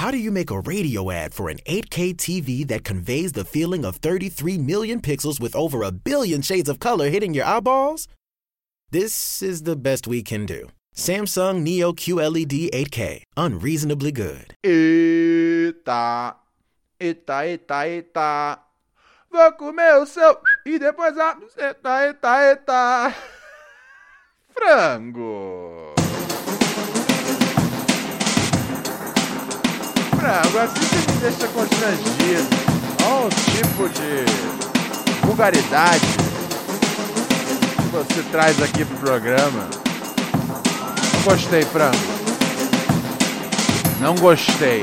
How do you make a radio ad for an 8K TV that conveys the feeling of 33 million pixels with over a billion shades of color hitting your eyeballs? This is the best we can do. Samsung Neo QLED 8K, unreasonably good. Eita, eita, eita, eita. Vou comer o seu e depois a. Eita, eita, eita. Frango. Assim você me deixa constrangido. Olha o tipo de vulgaridade que você traz aqui pro programa. Não gostei, frango. Não gostei.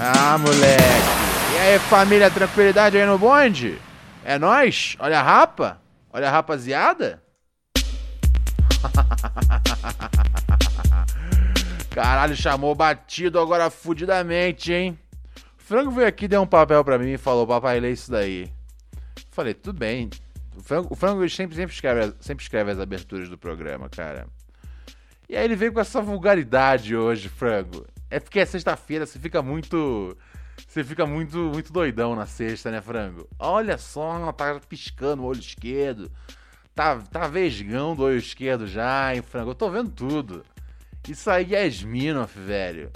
Ah, moleque. E aí, família, tranquilidade aí no bonde? É nós? Olha a rapa? Olha a rapaziada? Caralho, chamou batido agora fudidamente, hein? O Frango veio aqui, deu um papel pra mim e falou, papai, lê isso daí. Falei, tudo bem. O Frango, o frango sempre, sempre, escreve, sempre escreve as aberturas do programa, cara. E aí ele veio com essa vulgaridade hoje, Frango. É porque é sexta-feira, você fica muito... Você fica muito, muito doidão na sexta, né, Frango? Olha só, tá piscando o olho esquerdo. Tá, tá vesgão do olho esquerdo já, hein, Frango? Eu tô vendo tudo. Isso aí é Smirnoff, velho.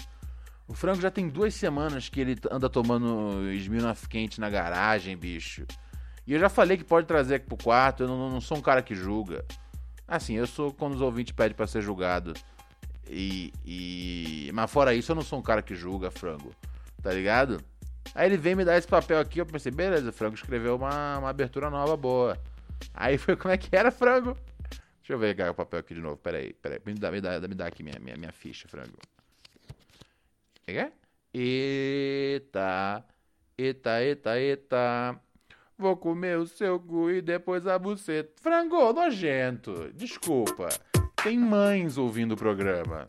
O Frango já tem duas semanas que ele anda tomando Smirnoff quente na garagem, bicho. E eu já falei que pode trazer aqui pro quarto, eu não, não sou um cara que julga. Assim, eu sou quando os ouvintes pedem pra ser julgado. E, e. Mas fora isso, eu não sou um cara que julga, frango. Tá ligado? Aí ele vem me dar esse papel aqui, eu pensei, beleza, o frango escreveu uma, uma abertura nova boa. Aí foi como é que era, frango? Deixa eu ver o papel aqui de novo. Peraí, peraí. Me dá, me dá, me dá aqui minha, minha, minha ficha, frango. É? Eita, eita, eita, eita. Vou comer o seu cu e depois a buceta. Frango, nojento. Desculpa. Tem mães ouvindo o programa.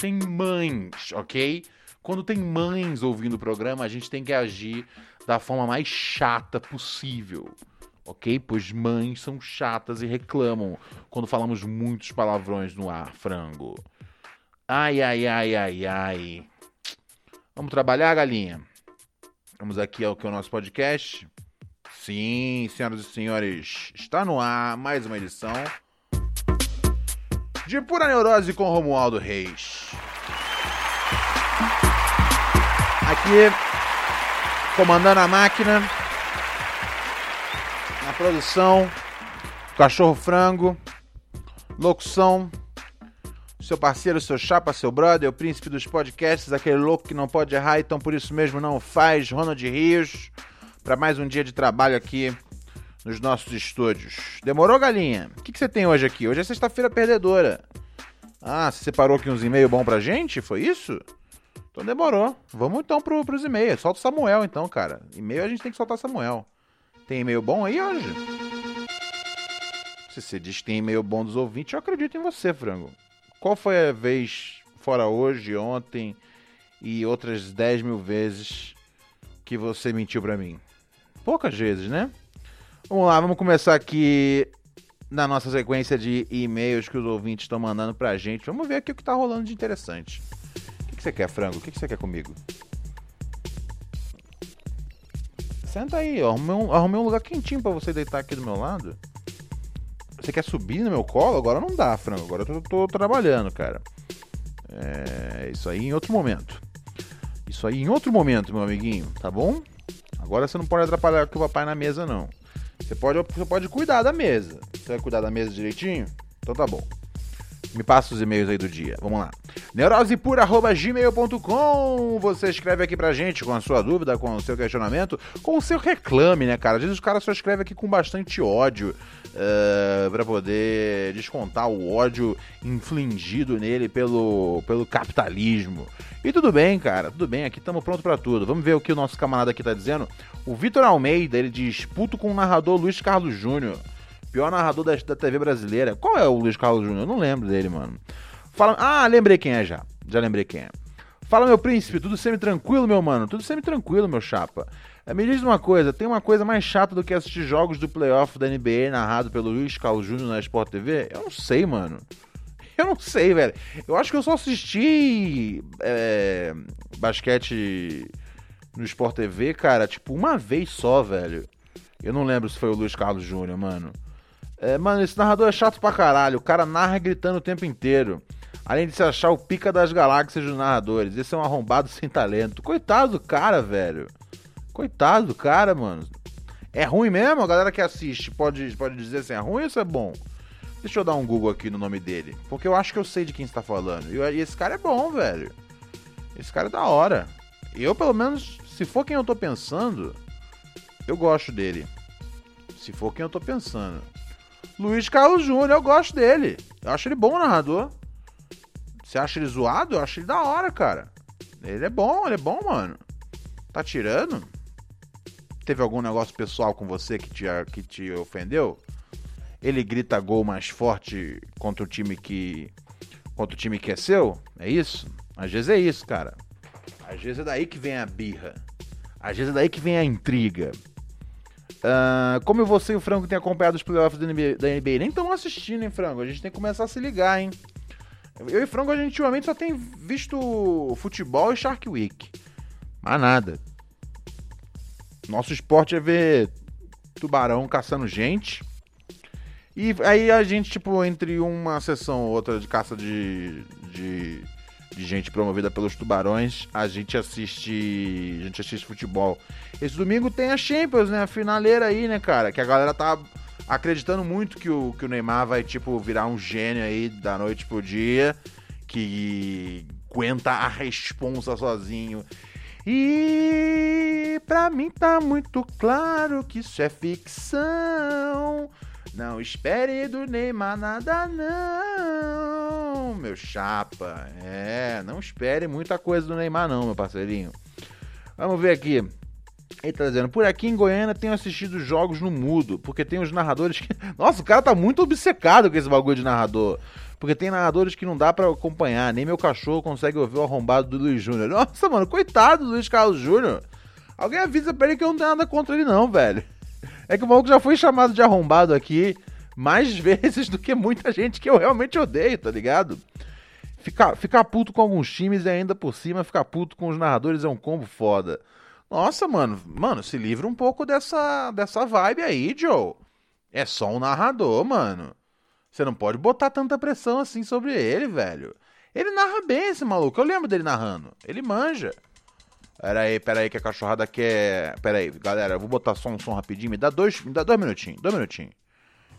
Tem mães, ok? Quando tem mães ouvindo o programa, a gente tem que agir da forma mais chata possível. Ok? Pois mães são chatas e reclamam quando falamos muitos palavrões no ar, frango. Ai, ai, ai, ai, ai. Vamos trabalhar, galinha? Vamos aqui ao que é o nosso podcast. Sim, senhoras e senhores, está no ar mais uma edição de Pura Neurose com Romualdo Reis. Aqui, comandando a máquina, na produção, Cachorro Frango, locução, seu parceiro, seu chapa, seu brother, o príncipe dos podcasts, aquele louco que não pode errar, então por isso mesmo não faz, Ronald Rios para mais um dia de trabalho aqui nos nossos estúdios. Demorou, galinha? O que, que você tem hoje aqui? Hoje é sexta-feira perdedora. Ah, você separou aqui uns e-mails bons pra gente? Foi isso? Então demorou. Vamos então pro, pros e-mails. Solta o Samuel então, cara. E-mail a gente tem que soltar Samuel. Tem e-mail bom aí hoje? Se você diz que tem e-mail bom dos ouvintes, eu acredito em você, frango. Qual foi a vez, fora hoje, ontem e outras 10 mil vezes, que você mentiu para mim? poucas vezes, né? Vamos lá, vamos começar aqui na nossa sequência de e-mails que os ouvintes estão mandando pra gente. Vamos ver aqui o que tá rolando de interessante. O que, você quer, frango? O que você quer comigo? Senta aí, ó. Arrumei um, arrumei um lugar quentinho para você deitar aqui do meu lado. Você quer subir no meu colo? Agora não dá, frango. Agora eu tô, tô trabalhando, cara. É, isso aí em outro momento. Isso aí em outro momento, meu amiguinho, tá bom? Agora você não pode atrapalhar o papai na mesa, não. Você pode, você pode cuidar da mesa. Você vai cuidar da mesa direitinho? Então tá bom. Me passa os e-mails aí do dia. Vamos lá. neurosepura.gmail.com Você escreve aqui pra gente com a sua dúvida, com o seu questionamento, com o seu reclame, né, cara? Às vezes os caras só escrevem aqui com bastante ódio uh, pra poder descontar o ódio infligido nele pelo, pelo capitalismo. E tudo bem, cara, tudo bem, aqui estamos pronto para tudo. Vamos ver o que o nosso camarada aqui tá dizendo. O Vitor Almeida, ele diz: puto com o narrador Luiz Carlos Júnior. Pior narrador da, da TV brasileira. Qual é o Luiz Carlos Júnior? Eu não lembro dele, mano. Fala... Ah, lembrei quem é já. Já lembrei quem é. Fala, meu príncipe, tudo semi-tranquilo, meu mano? Tudo semi-tranquilo, meu chapa. É, me diz uma coisa, tem uma coisa mais chata do que assistir jogos do playoff da NBA narrado pelo Luiz Carlos Júnior na Sport TV? Eu não sei, mano. Eu não sei, velho. Eu acho que eu só assisti é, basquete no Sport TV, cara, tipo, uma vez só, velho. Eu não lembro se foi o Luiz Carlos Júnior, mano. É, mano, esse narrador é chato pra caralho. O cara narra gritando o tempo inteiro. Além de se achar o pica das galáxias dos narradores. Esse é um arrombado sem talento. Coitado do cara, velho. Coitado do cara, mano. É ruim mesmo? A galera que assiste pode, pode dizer se é ruim ou se é bom? Deixa eu dar um Google aqui no nome dele. Porque eu acho que eu sei de quem está falando. E esse cara é bom, velho. Esse cara é da hora. Eu, pelo menos, se for quem eu tô pensando, eu gosto dele. Se for quem eu tô pensando. Luiz Carlos Júnior, eu gosto dele. Eu acho ele bom narrador. Você acha ele zoado? Eu acho ele da hora, cara. Ele é bom, ele é bom, mano. Tá tirando? Teve algum negócio pessoal com você que te, que te ofendeu? Ele grita gol mais forte contra o time que. contra o time que é seu? É isso? Às vezes é isso, cara. Às vezes é daí que vem a birra. Às vezes é daí que vem a intriga. Uh, como você e o Franco têm acompanhado os playoffs da NBA, da NBA nem estão assistindo, hein, Franco? A gente tem que começar a se ligar, hein? Eu e Franco, a gente ultimamente só tem visto futebol e Shark Week. Mais nada. Nosso esporte é ver tubarão caçando gente. E aí a gente, tipo, entre uma sessão ou outra de caça de, de, de, gente promovida pelos tubarões, a gente assiste. A gente assiste futebol. Esse domingo tem a Champions, né? A finaleira aí, né, cara? Que a galera tá acreditando muito que o, que o Neymar vai, tipo, virar um gênio aí da noite pro dia. Que aguenta a responsa sozinho. E pra mim tá muito claro que isso é ficção. Não espere do Neymar nada não, meu chapa. É, não espere muita coisa do Neymar não, meu parceirinho. Vamos ver aqui. Ele tá dizendo, por aqui em Goiânia tenho assistido jogos no mudo, porque tem os narradores que... Nossa, o cara tá muito obcecado com esse bagulho de narrador. Porque tem narradores que não dá para acompanhar, nem meu cachorro consegue ouvir o arrombado do Luiz Júnior. Nossa, mano, coitado do Luiz Carlos Júnior. Alguém avisa pra ele que eu não tenho nada contra ele não, velho. É que o maluco já foi chamado de arrombado aqui mais vezes do que muita gente que eu realmente odeio, tá ligado? Ficar, ficar puto com alguns times e ainda por cima ficar puto com os narradores é um combo foda. Nossa, mano, mano, se livra um pouco dessa, dessa vibe aí, Joe. É só um narrador, mano. Você não pode botar tanta pressão assim sobre ele, velho. Ele narra bem esse maluco. Eu lembro dele narrando. Ele manja. Pera aí, pera aí, que a cachorrada quer. Pera aí, galera, eu vou botar só um som rapidinho. Me dá dois, me dá dois minutinhos, dois minutinhos.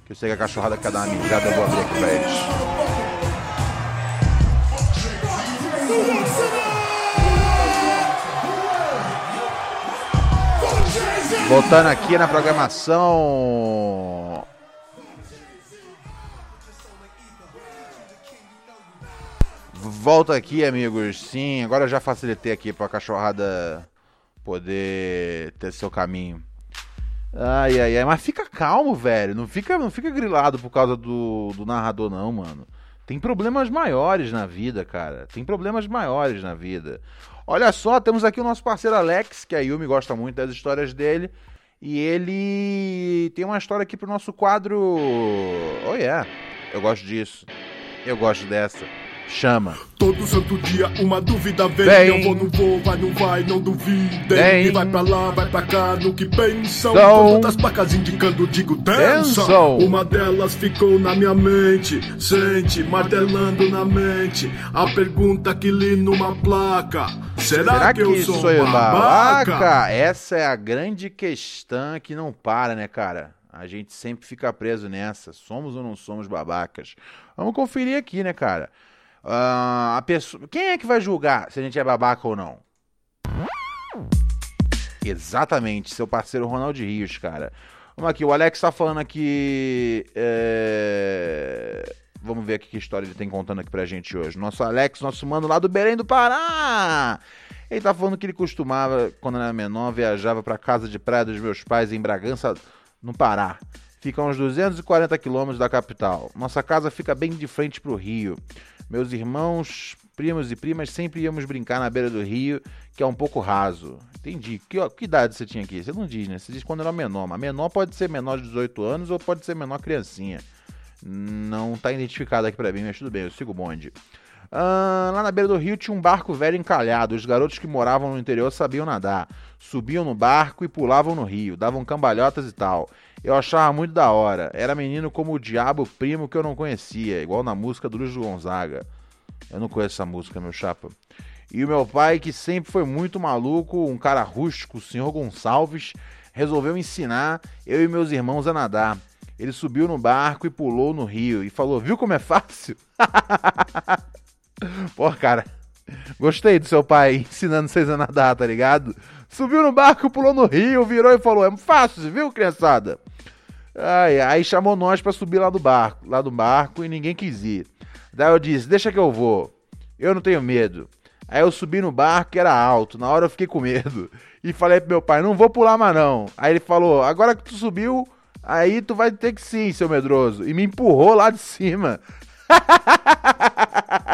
Que eu sei que a cachorrada quer dar uma mijada, eu vou abrir aqui pra eles. Voltando aqui na programação. Volta aqui, amigos. Sim, agora eu já facilitei aqui pra cachorrada poder ter seu caminho. Ai, ai, ai. Mas fica calmo, velho. Não fica, não fica grilado por causa do, do narrador, não, mano. Tem problemas maiores na vida, cara. Tem problemas maiores na vida. Olha só, temos aqui o nosso parceiro Alex, que a Yumi gosta muito das histórias dele. E ele tem uma história aqui pro nosso quadro. Oh, yeah. Eu gosto disso. Eu gosto dessa. Chama. Todo santo dia uma dúvida vem. vem. Eu vou, não vou, vai, não vai, não duvidem. E vai pra lá, vai pra cá, no que pensam. Então, Tantas placas indicando, digo, tensão. Uma delas ficou na minha mente. Sente, martelando na mente. A pergunta que li numa placa: Será, Será que, que, eu sou, sou babaca? babaca? Essa é a grande questão que não para, né, cara? A gente sempre fica preso nessa. Somos ou não somos babacas? Vamos conferir aqui, né, cara? Uh, a pessoa, quem é que vai julgar se a gente é babaca ou não? Exatamente, seu parceiro Ronaldo Rios, cara. Vamos aqui, o Alex tá falando aqui. É... Vamos ver aqui que história ele tem contando aqui pra gente hoje. Nosso Alex, nosso mano lá do Belém do Pará. Ele tá falando que ele costumava, quando era menor, viajava pra casa de praia dos meus pais em Bragança, no Pará. Fica a uns 240 quilômetros da capital. Nossa casa fica bem de frente pro rio. Meus irmãos primos e primas sempre íamos brincar na beira do rio, que é um pouco raso. Entendi. Que, ó, que idade você tinha aqui? Você não diz, né? Você diz quando era menor. Mas menor pode ser menor de 18 anos ou pode ser menor criancinha. Não tá identificado aqui para mim, mas tudo bem, eu sigo o bonde. Ah, lá na beira do rio tinha um barco velho encalhado. Os garotos que moravam no interior sabiam nadar. Subiam no barco e pulavam no rio, davam cambalhotas e tal. Eu achava muito da hora. Era menino como o diabo primo que eu não conhecia, igual na música do Luiz Gonzaga. Eu não conheço essa música, meu chapa. E o meu pai, que sempre foi muito maluco, um cara rústico, o senhor Gonçalves, resolveu ensinar eu e meus irmãos a nadar. Ele subiu no barco e pulou no rio e falou: Viu como é fácil? Pô, cara, gostei do seu pai ensinando vocês a nadar, tá ligado? Subiu no barco, pulou no rio, virou e falou: É fácil, viu, criançada? Ai, aí chamou nós para subir lá do barco, lá do barco e ninguém quis ir. Daí eu disse: Deixa que eu vou. Eu não tenho medo. Aí eu subi no barco que era alto. Na hora eu fiquei com medo. E falei pro meu pai: Não vou pular mais não. Aí ele falou: Agora que tu subiu, aí tu vai ter que sim, seu medroso. E me empurrou lá de cima.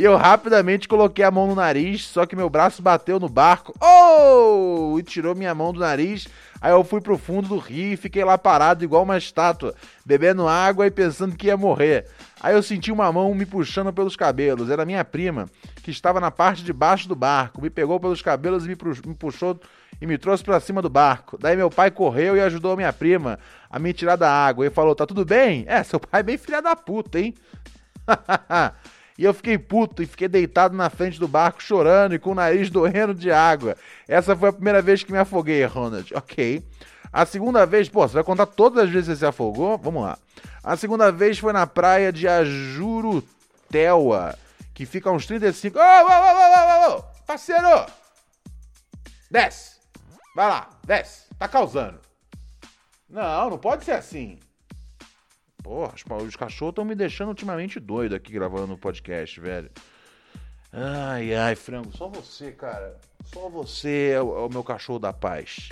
E eu rapidamente coloquei a mão no nariz, só que meu braço bateu no barco. Oh! E tirou minha mão do nariz. Aí eu fui pro fundo do rio e fiquei lá parado igual uma estátua, bebendo água e pensando que ia morrer. Aí eu senti uma mão me puxando pelos cabelos. Era minha prima, que estava na parte de baixo do barco. Me pegou pelos cabelos e me puxou e me trouxe para cima do barco. Daí meu pai correu e ajudou minha prima a me tirar da água. E falou: Tá tudo bem? É, seu pai é bem filha da puta, hein? E eu fiquei puto e fiquei deitado na frente do barco chorando e com o nariz doendo de água. Essa foi a primeira vez que me afoguei, Ronald. Ok. A segunda vez, pô, você vai contar todas as vezes que você se afogou? Vamos lá. A segunda vez foi na praia de Ajuruteua, que fica a uns 35. Ô, ô, ô, ô, ô, ô, parceiro! Desce! Vai lá, desce. Tá causando. Não, não pode ser assim. Porra, os cachorros estão me deixando ultimamente doido aqui gravando o podcast, velho. Ai, ai, frango, só você, cara. Só você é o, é o, meu cachorro da paz.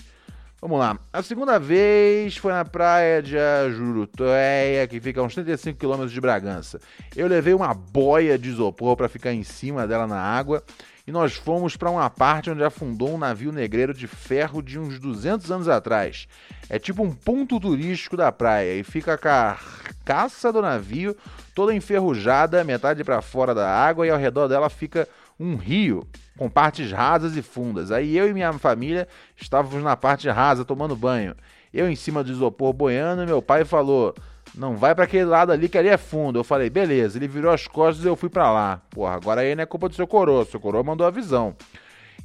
Vamos lá. A segunda vez foi na praia de Juruteia, que fica a uns 35 quilômetros de Bragança. Eu levei uma boia de isopor para ficar em cima dela na água e nós fomos para uma parte onde afundou um navio negreiro de ferro de uns 200 anos atrás. É tipo um ponto turístico da praia e fica a carcaça do navio toda enferrujada, metade para fora da água e ao redor dela fica um rio com partes rasas e fundas. Aí eu e minha família estávamos na parte rasa tomando banho. Eu em cima do isopor boiando meu pai falou: não vai para aquele lado ali que ali é fundo. Eu falei, beleza. Ele virou as costas e eu fui para lá. Porra, agora aí não é culpa do seu coroa. Seu coroa mandou a visão.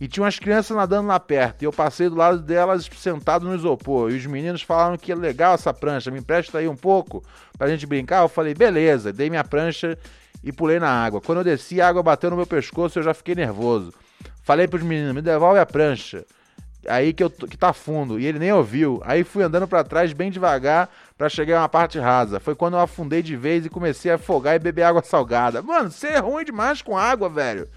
E tinha umas crianças nadando lá perto. E eu passei do lado delas sentado no isopor. E os meninos falaram que é legal essa prancha. Me empresta aí um pouco pra gente brincar. Eu falei, beleza. Dei minha prancha e pulei na água. Quando eu desci, a água bateu no meu pescoço e eu já fiquei nervoso. Falei pros meninos, me devolve a prancha aí que, eu, que tá fundo, e ele nem ouviu. Aí fui andando para trás bem devagar para chegar a uma parte rasa. Foi quando eu afundei de vez e comecei a afogar e beber água salgada. Mano, você é ruim demais com água, velho.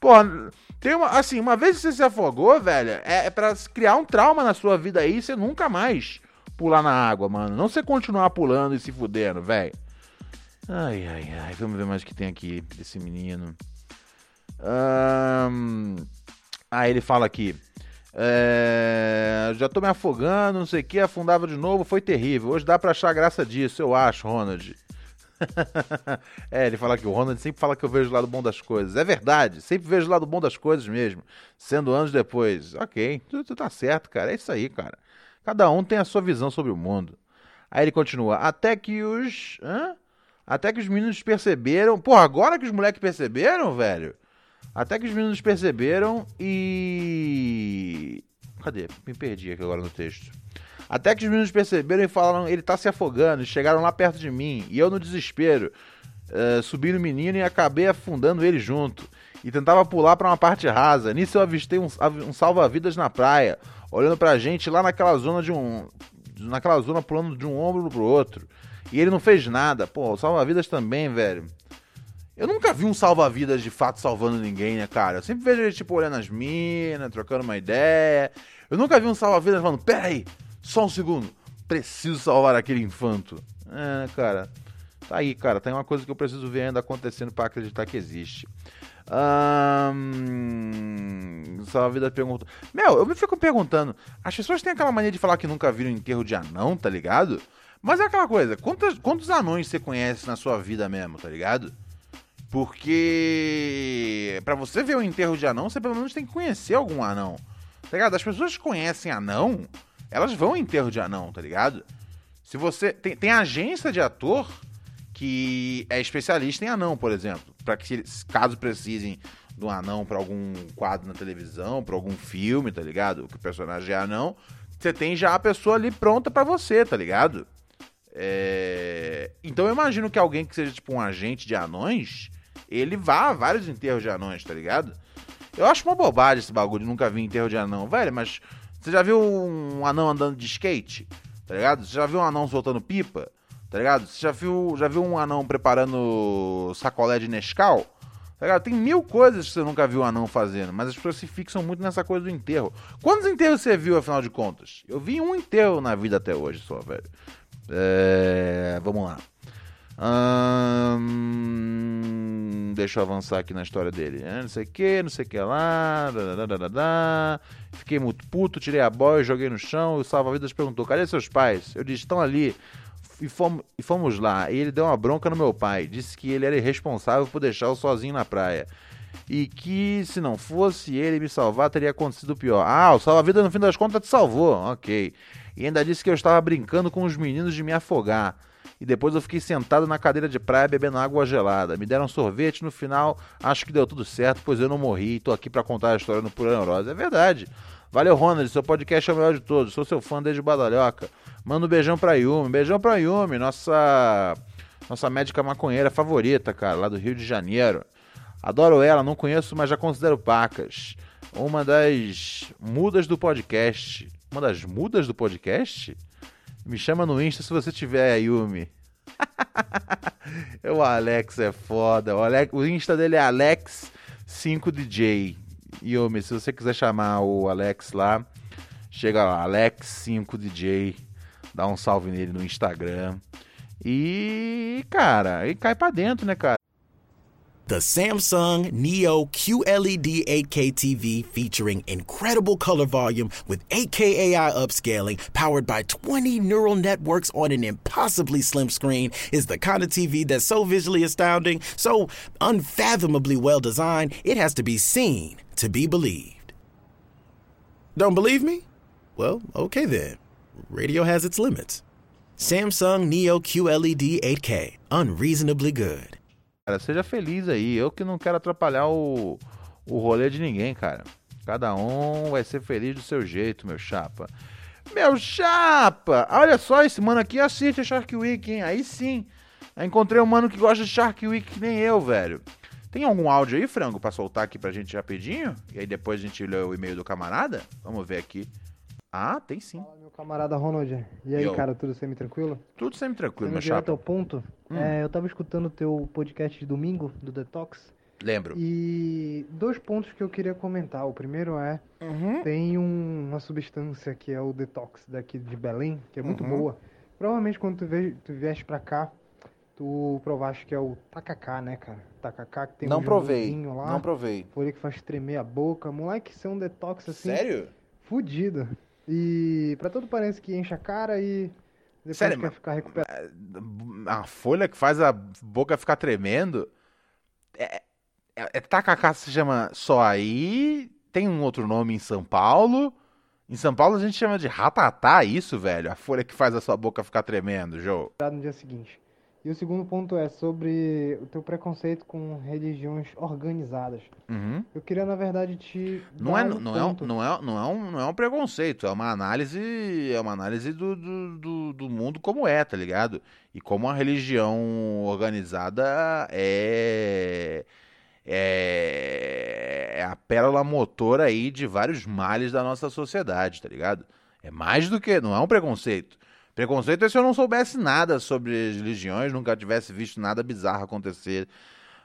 Porra, tem uma, assim, uma vez que você se afogou, velho, é, é para criar um trauma na sua vida aí, você nunca mais pular na água, mano. Não você continuar pulando e se fudendo, velho. Ai, ai, ai. Vamos ver mais o que tem aqui desse menino. Um... Ah, ele fala aqui. É, já tô me afogando, não sei o que, afundava de novo, foi terrível. Hoje dá pra achar graça disso, eu acho, Ronald. é, ele fala que o Ronald sempre fala que eu vejo o lado bom das coisas. É verdade, sempre vejo o lado bom das coisas mesmo, sendo anos depois. Ok, tu, tu tá certo, cara, é isso aí, cara. Cada um tem a sua visão sobre o mundo. Aí ele continua, até que os. Hã? Até que os meninos perceberam. Porra, agora que os moleques perceberam, velho? Até que os meninos perceberam e. Cadê? Me perdi aqui agora no texto. Até que os meninos perceberam e falaram: ele tá se afogando, e chegaram lá perto de mim. E eu, no desespero, uh, subi no menino e acabei afundando ele junto. E tentava pular para uma parte rasa. Nisso eu avistei um, um salva-vidas na praia, olhando pra gente lá naquela zona de um. Naquela zona pulando de um ombro pro outro. E ele não fez nada. Pô, salva-vidas também, velho. Eu nunca vi um salva-vidas de fato salvando ninguém, né, cara? Eu sempre vejo ele, tipo, olhando as minas, trocando uma ideia. Eu nunca vi um salva-vidas falando, peraí, só um segundo, preciso salvar aquele infanto. É, né, cara? Tá aí, cara, tem uma coisa que eu preciso ver ainda acontecendo para acreditar que existe. Só vida pergunta. Meu, eu me fico perguntando. As pessoas têm aquela mania de falar que nunca viram enterro de anão, tá ligado? Mas é aquela coisa, quantos, quantos anões você conhece na sua vida mesmo, tá ligado? Porque para você ver o enterro de anão, você pelo menos tem que conhecer algum anão. Tá ligado? As pessoas que conhecem anão, elas vão em enterro de anão, tá ligado? Se você. Tem, tem agência de ator que é especialista em anão, por exemplo. para que, caso precisem de um anão para algum quadro na televisão, para algum filme, tá ligado? Que o personagem é anão, você tem já a pessoa ali pronta para você, tá ligado? É... Então eu imagino que alguém que seja tipo um agente de anões, ele vá a vários enterros de anões, tá ligado? Eu acho uma bobagem esse bagulho de nunca vi enterro de anão, velho, mas você já viu um anão andando de skate? Tá ligado? Você já viu um anão soltando pipa? Tá ligado? Você já viu, já viu um anão preparando sacolé de Nescau? Tá ligado? Tem mil coisas que você nunca viu um anão fazendo, mas as pessoas se fixam muito nessa coisa do enterro. Quantos enterros você viu, afinal de contas? Eu vi um enterro na vida até hoje só, velho. É... Vamos lá. Hum, deixa eu avançar aqui na história dele. É, não sei o que, não sei o que lá. Fiquei muito puto, tirei a boia, joguei no chão. O salva-vidas perguntou: cadê seus pais? Eu disse: estão ali. E fomos, e fomos lá. E ele deu uma bronca no meu pai. Disse que ele era irresponsável por deixá-lo sozinho na praia. E que se não fosse ele me salvar, teria acontecido pior. Ah, o salva-vida no fim das contas te salvou. Ok. E ainda disse que eu estava brincando com os meninos de me afogar e depois eu fiquei sentado na cadeira de praia bebendo água gelada. Me deram sorvete no final, acho que deu tudo certo, pois eu não morri e tô aqui para contar a história no Pura Neurose. É verdade. Valeu, Ronald, seu podcast é o melhor de todos. Sou seu fã desde Badalhoca. Manda um beijão pra Yumi. Beijão pra Yumi, nossa, nossa médica maconheira favorita, cara, lá do Rio de Janeiro. Adoro ela, não conheço, mas já considero pacas. Uma das mudas do podcast. Uma das mudas do podcast? Me chama no Insta se você tiver, Yumi. o Alex é foda. O, Alex, o Insta dele é Alex5DJ. Yumi, se você quiser chamar o Alex lá, chega lá, Alex5DJ. Dá um salve nele no Instagram. E, cara, e cai pra dentro, né, cara? The Samsung Neo QLED 8K TV featuring incredible color volume with 8K AI upscaling powered by 20 neural networks on an impossibly slim screen is the kind of TV that's so visually astounding, so unfathomably well designed, it has to be seen to be believed. Don't believe me? Well, okay then. Radio has its limits. Samsung Neo QLED 8K, unreasonably good. Cara, seja feliz aí. Eu que não quero atrapalhar o, o rolê de ninguém, cara. Cada um vai ser feliz do seu jeito, meu chapa. Meu chapa! Olha só, esse mano aqui assiste a Shark Week, hein? Aí sim. Eu encontrei um mano que gosta de Shark Week que nem eu, velho. Tem algum áudio aí, frango, pra soltar aqui pra gente rapidinho? E aí depois a gente lê o e-mail do camarada? Vamos ver aqui. Ah, tem sim. Fala, meu camarada Ronald. E aí, Yo. cara, tudo semi-tranquilo? Tudo semi-tranquilo, meu chapa. ao ponto, hum. é, eu tava escutando o teu podcast de domingo, do Detox. Lembro. E dois pontos que eu queria comentar. O primeiro é, uhum. tem um, uma substância que é o Detox daqui de Belém, que é muito uhum. boa. Provavelmente quando tu, ve, tu vieste pra cá, tu provaste que é o tacacá, né, cara? Tacacá que tem não um provei, lá. Não provei. Folha que faz tremer a boca. Moleque, isso é um detox assim. Sério? Fudido. E para todo parece que enche a cara e depois Sério, quer ficar recuperado. A folha que faz a boca ficar tremendo. É, é, é tacacá se chama só aí. Tem um outro nome em São Paulo. Em São Paulo a gente chama de ratatá, isso, velho? A folha que faz a sua boca ficar tremendo, Joe. No dia seguinte. E o segundo ponto é sobre o teu preconceito com religiões organizadas. Uhum. Eu queria, na verdade, te. Não é, não, é, não, é, não, é um, não é um preconceito, é uma análise, é uma análise do, do, do, do mundo como é, tá ligado? E como a religião organizada é, é, é a pérola motora aí de vários males da nossa sociedade, tá ligado? É mais do que. Não é um preconceito. Preconceito é se eu não soubesse nada sobre religiões, nunca tivesse visto nada bizarro acontecer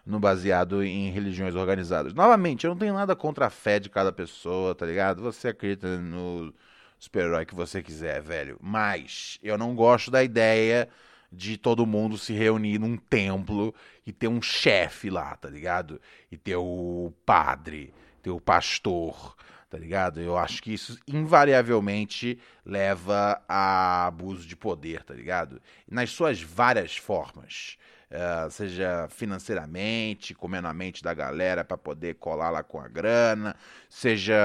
no baseado em religiões organizadas. Novamente, eu não tenho nada contra a fé de cada pessoa, tá ligado? Você acredita no super-herói que você quiser, velho. Mas eu não gosto da ideia de todo mundo se reunir num templo e ter um chefe lá, tá ligado? E ter o padre, ter o pastor, tá ligado? Eu acho que isso invariavelmente leva a abuso de poder, tá ligado? Nas suas várias formas. Uh, seja financeiramente, comendo a mente da galera para poder colar lá com a grana, seja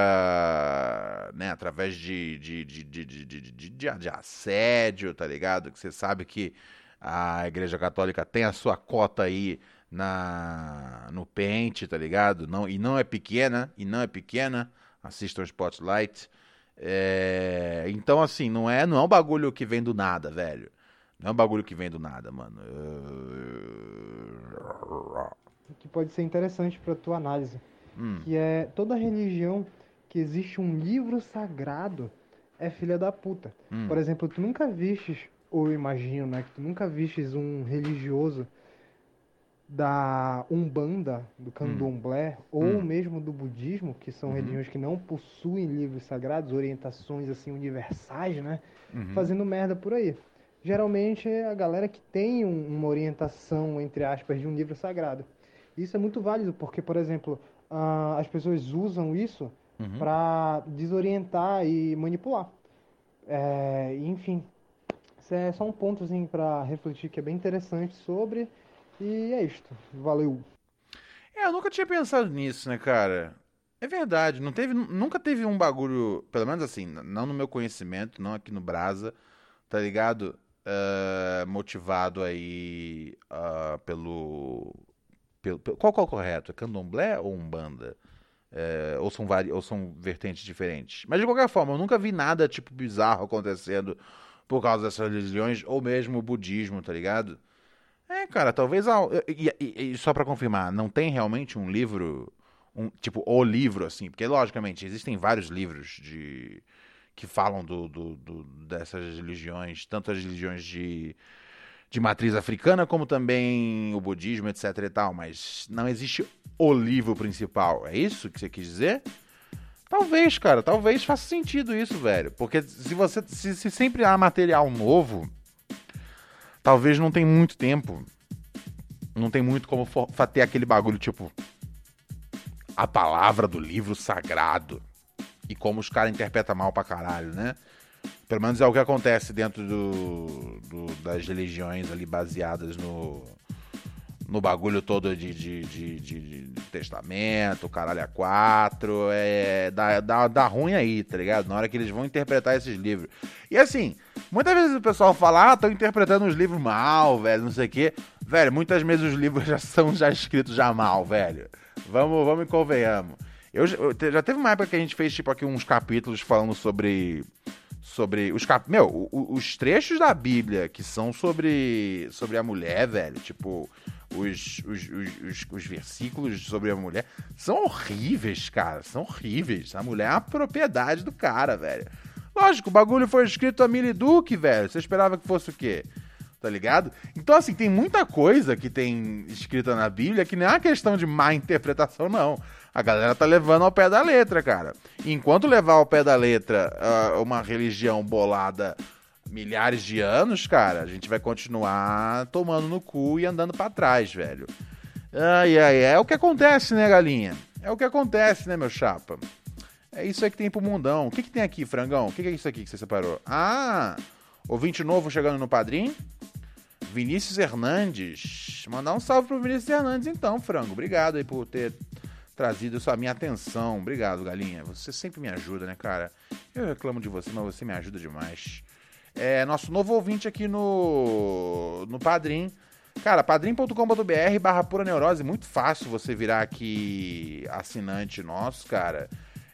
né, através de, de, de, de, de, de, de assédio, tá ligado? Que você sabe que a Igreja Católica tem a sua cota aí na no pente, tá ligado? Não, e não é pequena, e não é pequena. Assistam o Spotlight. É, então, assim, não é, não é um bagulho que vem do nada, velho. Não é um bagulho que vem do nada, mano. Que pode ser interessante pra tua análise. Hum. Que é toda religião que existe um livro sagrado é filha da puta. Hum. Por exemplo, tu nunca vistes, ou imagino, né, que tu nunca vistes um religioso da Umbanda, do Candomblé, hum. ou hum. mesmo do budismo, que são uhum. religiões que não possuem livros sagrados, orientações assim universais, né? Uhum. Fazendo merda por aí geralmente é a galera que tem um, uma orientação, entre aspas, de um livro sagrado. Isso é muito válido, porque, por exemplo, uh, as pessoas usam isso uhum. para desorientar e manipular. É, enfim, isso é só um ponto assim, para refletir que é bem interessante sobre. E é isto. Valeu. É, eu nunca tinha pensado nisso, né, cara? É verdade, não teve, nunca teve um bagulho, pelo menos assim, não no meu conhecimento, não aqui no Brasa, tá ligado? uh, motivado aí uh, pelo, pelo, pelo, Qual, qual é o correto? É candomblé ou umbanda? Uh, ou, são vari, ou são vertentes diferentes? Mas de qualquer forma, eu nunca vi nada tipo bizarro acontecendo por causa dessas religiões, ou mesmo o budismo, tá ligado? É, cara, talvez. E, e, e só para confirmar, não tem realmente um livro. Um, tipo, o livro, assim, porque logicamente existem vários livros de, que falam do, do, do, dessas religiões, tanto as religiões de, de matriz africana, como também o budismo, etc e tal, mas não existe o livro principal. É isso que você quis dizer? Talvez, cara, talvez faça sentido isso, velho. Porque se você se, se sempre há material novo, talvez não tem muito tempo. Não tem muito como ter aquele bagulho tipo a palavra do livro sagrado e como os caras interpretam mal pra caralho, né? Pelo menos é o que acontece dentro do, do das religiões ali baseadas no, no bagulho todo de, de, de, de, de testamento, caralho a quatro, é, dá, dá, dá ruim aí, tá ligado? Na hora que eles vão interpretar esses livros. E assim, muitas vezes o pessoal fala, ah, estão interpretando os livros mal, velho, não sei o quê. Velho, muitas vezes os livros já são já escritos já mal, velho. Vamos, vamos e convenhamos. Eu, eu, já teve uma época que a gente fez, tipo, aqui uns capítulos falando sobre. Sobre os cap... Meu, os trechos da Bíblia que são sobre. sobre a mulher, velho. Tipo, os, os, os, os, versículos sobre a mulher são horríveis, cara. São horríveis. A mulher é a propriedade do cara, velho. Lógico, o bagulho foi escrito a Millie Duke, velho. Você esperava que fosse o quê? Tá ligado? Então, assim, tem muita coisa que tem escrita na Bíblia que não é uma questão de má interpretação, não. A galera tá levando ao pé da letra, cara. Enquanto levar ao pé da letra uh, uma religião bolada milhares de anos, cara, a gente vai continuar tomando no cu e andando para trás, velho. Ai, ai, é o que acontece, né, galinha? É o que acontece, né, meu chapa? É isso aí que tem pro mundão. O que, que tem aqui, frangão? O que, que é isso aqui que você separou? Ah, ouvinte novo chegando no padrinho. Vinícius Hernandes. Mandar um salve pro Vinícius Hernandes, então, frango. Obrigado aí por ter trazido à minha atenção. Obrigado, Galinha. Você sempre me ajuda, né, cara? Eu reclamo de você, mas você me ajuda demais. É nosso novo ouvinte aqui no, no Padrim. Cara, padrim.com.br barra pura neurose. Muito fácil você virar aqui assinante nosso, cara.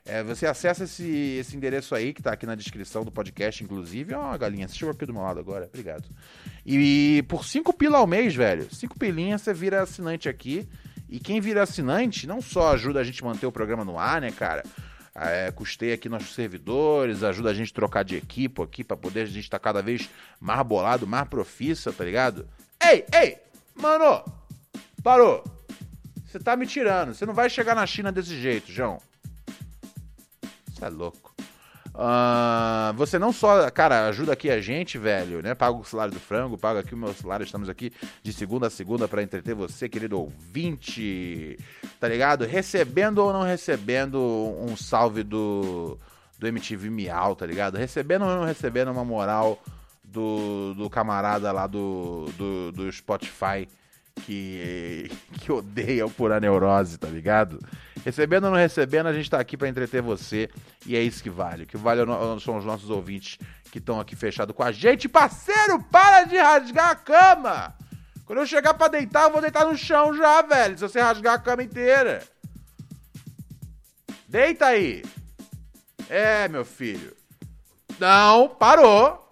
É, você acessa esse, esse endereço aí, que tá aqui na descrição do podcast, inclusive. Ó, oh, galinha, você chegou aqui do meu lado agora. Obrigado. E, e por 5 pila ao mês, velho. 5 pilinhas, você vira assinante aqui. E quem vira assinante não só ajuda a gente a manter o programa no ar, né, cara? É, custei aqui nossos servidores, ajuda a gente a trocar de equipe aqui para poder a gente estar tá cada vez mais bolado, mais profissa, tá ligado? Ei, ei, mano, parou. Você tá me tirando. Você não vai chegar na China desse jeito, João. Você é louco. Uh, você não só, cara, ajuda aqui a gente, velho, né? Paga o salário do frango, paga aqui o meu salário. Estamos aqui de segunda a segunda para entreter você, querido ouvinte. Tá ligado? Recebendo ou não recebendo um salve do, do MTV Miau, tá ligado? Recebendo ou não recebendo uma moral do, do camarada lá do, do, do Spotify que, que odeia o Pura Neurose, tá ligado? Recebendo ou não recebendo, a gente tá aqui para entreter você e é isso que vale. O que vale são os nossos ouvintes que estão aqui fechados com a gente. Parceiro, para de rasgar a cama! Quando eu chegar para deitar, eu vou deitar no chão já, velho. Se você rasgar a cama inteira. Deita aí. É, meu filho. Não, parou.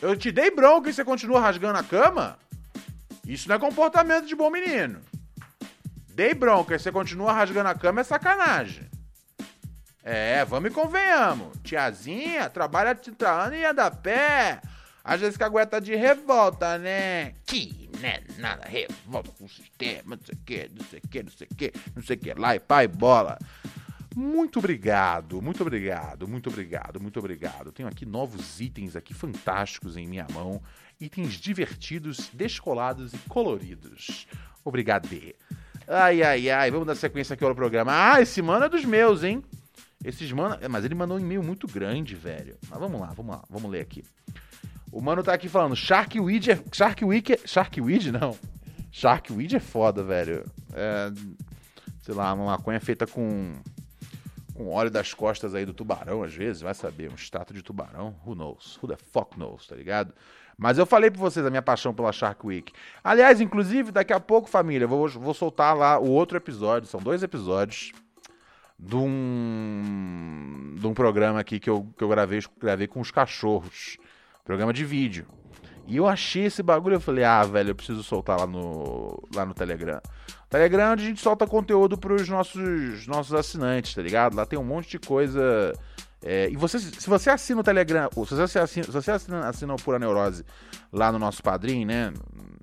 Eu te dei bronca e você continua rasgando a cama? Isso não é comportamento de bom menino. Dei bronca e você continua rasgando a cama é sacanagem. É, vamos e convenhamos. Tiazinha trabalha 30 anos e anda a pé. Às vezes que aguenta de revolta, né? Que, né? Nada, revolta com o sistema, não sei o que, não sei o que, não sei o que, não sei o que, lá e pai bola. Muito obrigado, muito obrigado, muito obrigado, muito obrigado. Tenho aqui novos itens aqui fantásticos em minha mão itens divertidos, descolados e coloridos. Obrigado. Ai, ai, ai, vamos dar sequência aqui ao programa. Ah, esse mano é dos meus, hein? Esses mano. Mas ele mandou um e-mail muito grande, velho. Mas vamos lá, vamos lá, vamos ler aqui. O mano tá aqui falando: Shark Weed é. Shark Week é. Shark Weed, não. Shark Weed é foda, velho. É. Sei lá, uma maconha feita com. Com óleo das costas aí do tubarão, às vezes, vai saber. Um estátua de tubarão. Who knows? Who the fuck knows, tá ligado? Mas eu falei pra vocês a minha paixão pela Shark Week. Aliás, inclusive, daqui a pouco, família, vou, vou soltar lá o outro episódio. São dois episódios de um, de um programa aqui que eu, que eu gravei, gravei com os cachorros. Programa de vídeo. E eu achei esse bagulho, eu falei, ah, velho, eu preciso soltar lá no, lá no Telegram. Telegram é onde a gente solta conteúdo pros nossos, nossos assinantes, tá ligado? Lá tem um monte de coisa é, e você, se você assina o Telegram, ou se você assina, se você assina, assina o Pura Neurose lá no nosso padrinho, né?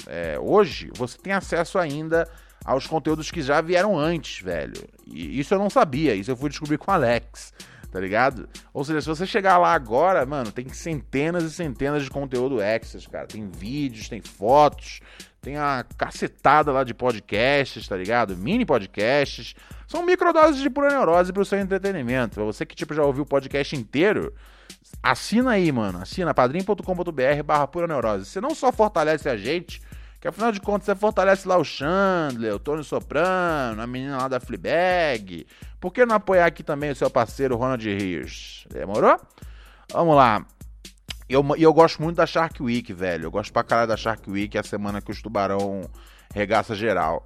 É, hoje você tem acesso ainda aos conteúdos que já vieram antes, velho. E isso eu não sabia, isso eu fui descobrir com o Alex, tá ligado? Ou seja, se você chegar lá agora, mano, tem centenas e centenas de conteúdo extras, cara. Tem vídeos, tem fotos, tem a cacetada lá de podcasts, tá ligado? Mini podcasts. São microdoses de pura neurose pro seu entretenimento. Pra você que tipo, já ouviu o podcast inteiro, assina aí, mano. Assina padrim.com.br barra pura neurose. Você não só fortalece a gente, que afinal de contas você fortalece lá o Chandler, o Tony Soprano, a menina lá da Fleabag. Por que não apoiar aqui também o seu parceiro Ronald Rios? Demorou? Vamos lá. E eu, eu gosto muito da Shark Week, velho. Eu gosto pra caralho da Shark Week, é a semana que os tubarão regaça geral.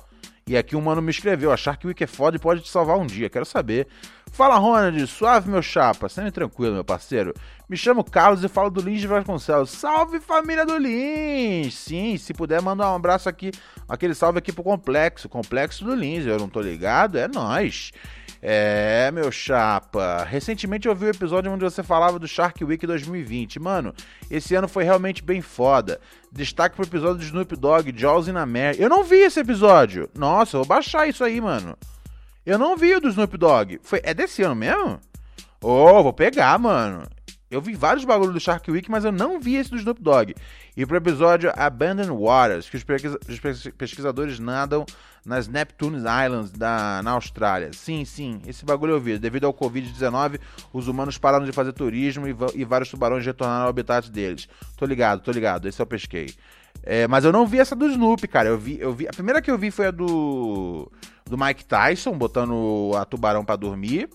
E aqui um mano me escreveu: que o Wiki é foda e pode te salvar um dia. Quero saber. Fala, Ronald, suave, meu chapa. Sempre tranquilo, meu parceiro. Me chamo Carlos e falo do Lins de Vasconcelos. Salve, família do Lins! Sim, se puder, mandar um abraço aqui, aquele salve aqui pro Complexo. Complexo do Lins, eu não tô ligado? É nós. É, meu chapa. Recentemente eu vi o um episódio onde você falava do Shark Week 2020. Mano, esse ano foi realmente bem foda. Destaque pro episódio do Snoop Dogg, Jaws in America. Eu não vi esse episódio. Nossa, eu vou baixar isso aí, mano. Eu não vi o do Snoop Dogg. Foi, é desse ano mesmo? Ô, oh, vou pegar, mano. Eu vi vários bagulhos do Shark Week, mas eu não vi esse do Snoop Dogg. E pro episódio Abandoned Waters, que os pesquisadores nadam nas Neptune Islands da, na Austrália. Sim, sim, esse bagulho eu vi. Devido ao Covid-19, os humanos pararam de fazer turismo e, e, vários tubarões retornaram ao habitat deles. Tô ligado, tô ligado, esse eu pesquei. É, mas eu não vi essa do Snoop, cara. Eu vi, eu vi. A primeira que eu vi foi a do. do Mike Tyson, botando a tubarão para dormir.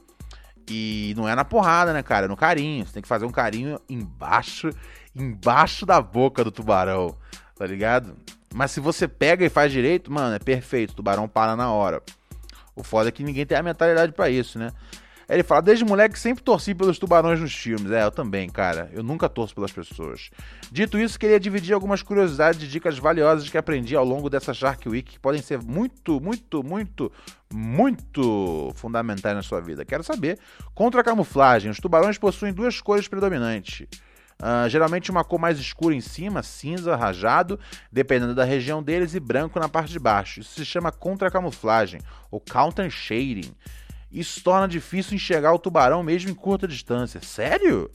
E não é na porrada, né, cara? É no carinho. Você tem que fazer um carinho embaixo, embaixo da boca do tubarão, tá ligado? Mas se você pega e faz direito, mano, é perfeito. O tubarão para na hora. O foda é que ninguém tem a mentalidade para isso, né? Ele fala, desde moleque sempre torci pelos tubarões nos filmes. É, eu também, cara. Eu nunca torço pelas pessoas. Dito isso, queria dividir algumas curiosidades e dicas valiosas que aprendi ao longo dessa Shark Week, que podem ser muito, muito, muito, muito fundamentais na sua vida. Quero saber. Contra a camuflagem, os tubarões possuem duas cores predominantes. Uh, geralmente uma cor mais escura em cima, cinza, rajado, dependendo da região deles, e branco na parte de baixo. Isso se chama contra-camuflagem, ou counter shading. Isso torna difícil enxergar o tubarão mesmo em curta distância. Sério?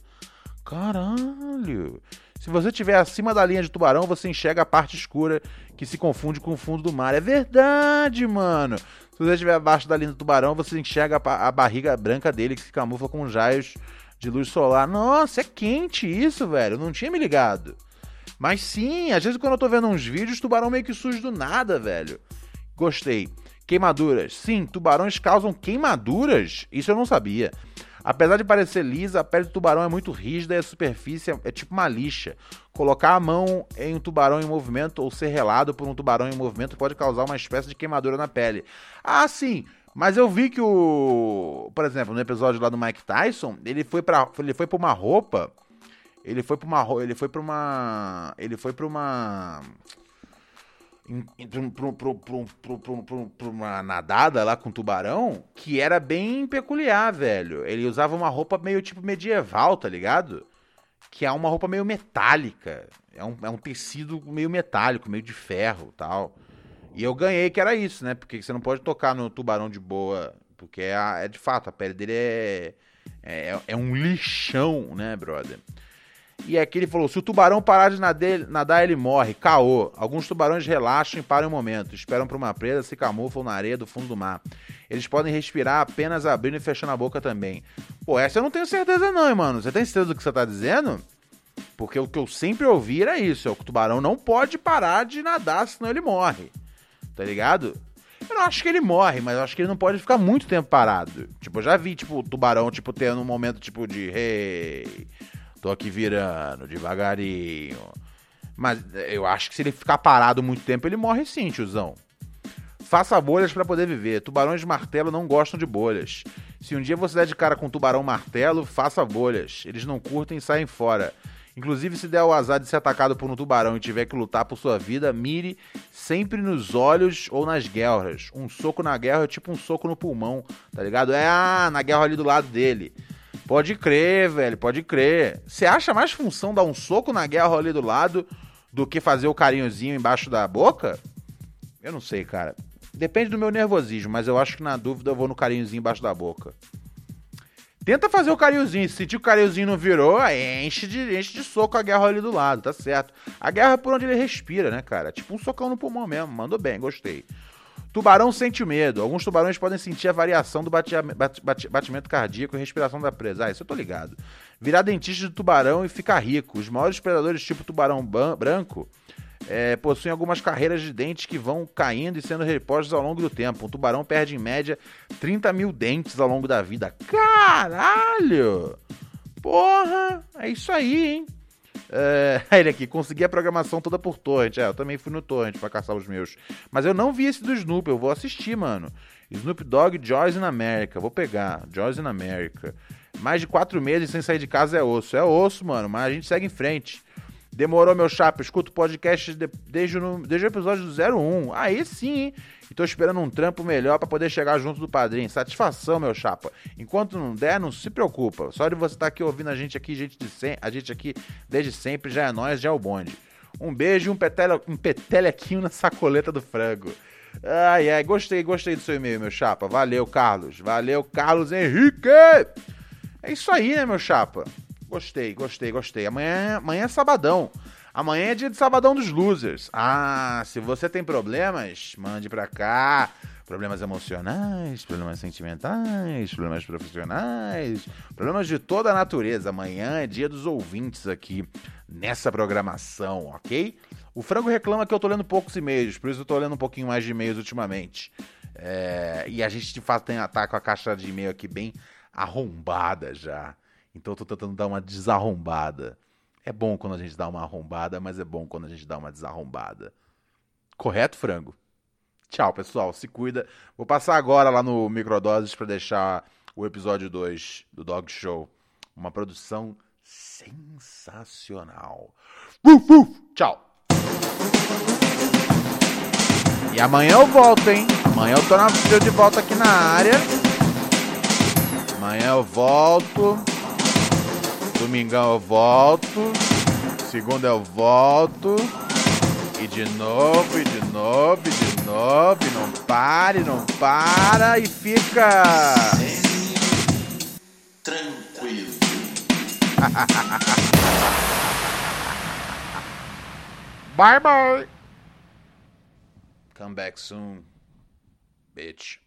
Caralho! Se você estiver acima da linha de tubarão, você enxerga a parte escura que se confunde com o fundo do mar. É verdade, mano. Se você estiver abaixo da linha do tubarão, você enxerga a, barriga branca dele que se camufla com raios de luz solar. Nossa, é quente isso, velho. Eu não tinha me ligado. Mas sim, às vezes quando eu tô vendo uns vídeos, tubarão meio que surge do nada, velho. Gostei. Queimaduras. Sim, tubarões causam queimaduras? Isso eu não sabia. Apesar de parecer lisa, a pele do tubarão é muito rígida e a superfície é, é tipo uma lixa. Colocar a mão em um tubarão em movimento ou ser relado por um tubarão em movimento pode causar uma espécie de queimadura na pele. Ah, sim. Mas eu vi que o, por exemplo, no episódio lá do Mike Tyson, ele foi para ele foi para uma roupa, ele foi para uma ele foi para uma ele foi para uma para uma nadada lá com tubarão que era bem peculiar, velho. Ele usava uma roupa meio tipo medieval, tá ligado? Que é uma roupa meio metálica. É um, é um tecido meio metálico, meio de ferro tal. E eu ganhei que era isso, né? Porque você não pode tocar no tubarão de boa. Porque é, é de fato, a pele dele é, é, é um lixão, né, brother? E aqui ele falou: se o tubarão parar de nadar, ele morre. Caô. Alguns tubarões relaxam e param um momento. Esperam por uma presa, se camuflam na areia do fundo do mar. Eles podem respirar apenas abrindo e fechando a boca também. Pô, essa eu não tenho certeza, não, hein, mano. Você tem certeza do que você tá dizendo? Porque o que eu sempre ouvi era isso: é o tubarão não pode parar de nadar, senão ele morre. Tá ligado? Eu não acho que ele morre, mas eu acho que ele não pode ficar muito tempo parado. Tipo, eu já vi, tipo, tubarão, tipo, tendo um momento, tipo, de. Hey, Tô aqui virando devagarinho. Mas eu acho que se ele ficar parado muito tempo, ele morre sim, tiozão. Faça bolhas para poder viver. Tubarões de martelo não gostam de bolhas. Se um dia você der de cara com um tubarão martelo, faça bolhas. Eles não curtem e saem fora. Inclusive, se der o azar de ser atacado por um tubarão e tiver que lutar por sua vida, mire sempre nos olhos ou nas guerras. Um soco na guerra é tipo um soco no pulmão, tá ligado? É, ah, na guerra ali do lado dele. Pode crer, velho, pode crer. Você acha mais função dar um soco na guerra ali do lado do que fazer o carinhozinho embaixo da boca? Eu não sei, cara. Depende do meu nervosismo, mas eu acho que na dúvida eu vou no carinhozinho embaixo da boca. Tenta fazer o carinhozinho. Se o carinhozinho não virou, enche de, enche de soco a guerra ali do lado, tá certo. A guerra é por onde ele respira, né, cara? Tipo um socão no pulmão mesmo. Mandou bem, gostei. Tubarão sente medo. Alguns tubarões podem sentir a variação do batimento cardíaco e respiração da presa. Ah, isso eu tô ligado. Virar dentista de tubarão e ficar rico. Os maiores predadores, tipo tubarão branco, é, possuem algumas carreiras de dentes que vão caindo e sendo repostos ao longo do tempo. Um tubarão perde, em média, 30 mil dentes ao longo da vida. Caralho! Porra! É isso aí, hein? É, ele aqui, consegui a programação toda por torrent. É, eu também fui no torrent pra caçar os meus. Mas eu não vi esse do Snoop, eu vou assistir, mano. Snoop Dogg, Joyce in America. Vou pegar, Joyce in America. Mais de quatro meses sem sair de casa é osso. É osso, mano, mas a gente segue em frente. Demorou, meu chapa. Escuto podcast desde o, desde o episódio do 01. Aí sim, hein? E tô esperando um trampo melhor para poder chegar junto do padrinho. Satisfação, meu chapa. Enquanto não der, não se preocupa. Só de você estar tá aqui ouvindo a gente aqui, gente de sem, a gente aqui desde sempre, já é nós, já é o bonde. Um beijo e um, petele, um petelequinho na sacoleta do frango. Ai, ai, gostei, gostei do seu e-mail, meu chapa. Valeu, Carlos. Valeu, Carlos Henrique. É isso aí, né, meu chapa? Gostei, gostei, gostei. Amanhã, amanhã é sabadão. Amanhã é dia de sabadão dos losers. Ah, se você tem problemas, mande pra cá. Problemas emocionais, problemas sentimentais, problemas profissionais, problemas de toda a natureza. Amanhã é dia dos ouvintes aqui nessa programação, ok? O Frango reclama que eu tô lendo poucos e-mails, por isso eu tô lendo um pouquinho mais de e-mails ultimamente. É, e a gente de fato tem tá com a caixa de e-mail aqui bem arrombada já. Então eu tô tentando dar uma desarrombada. É bom quando a gente dá uma arrombada, mas é bom quando a gente dá uma desarrombada. Correto, frango? Tchau, pessoal. Se cuida. Vou passar agora lá no Microdoses para deixar o episódio 2 do Dog Show. Uma produção sensacional. Uf, uf. Tchau. E amanhã eu volto, hein? Amanhã eu tô na, de volta aqui na área. Amanhã eu volto. Domingão eu volto. Segunda eu volto. E de novo, e de novo, e de novo. E não pare, não para e fica. Tranquilo. bye bye. Come back soon, bitch.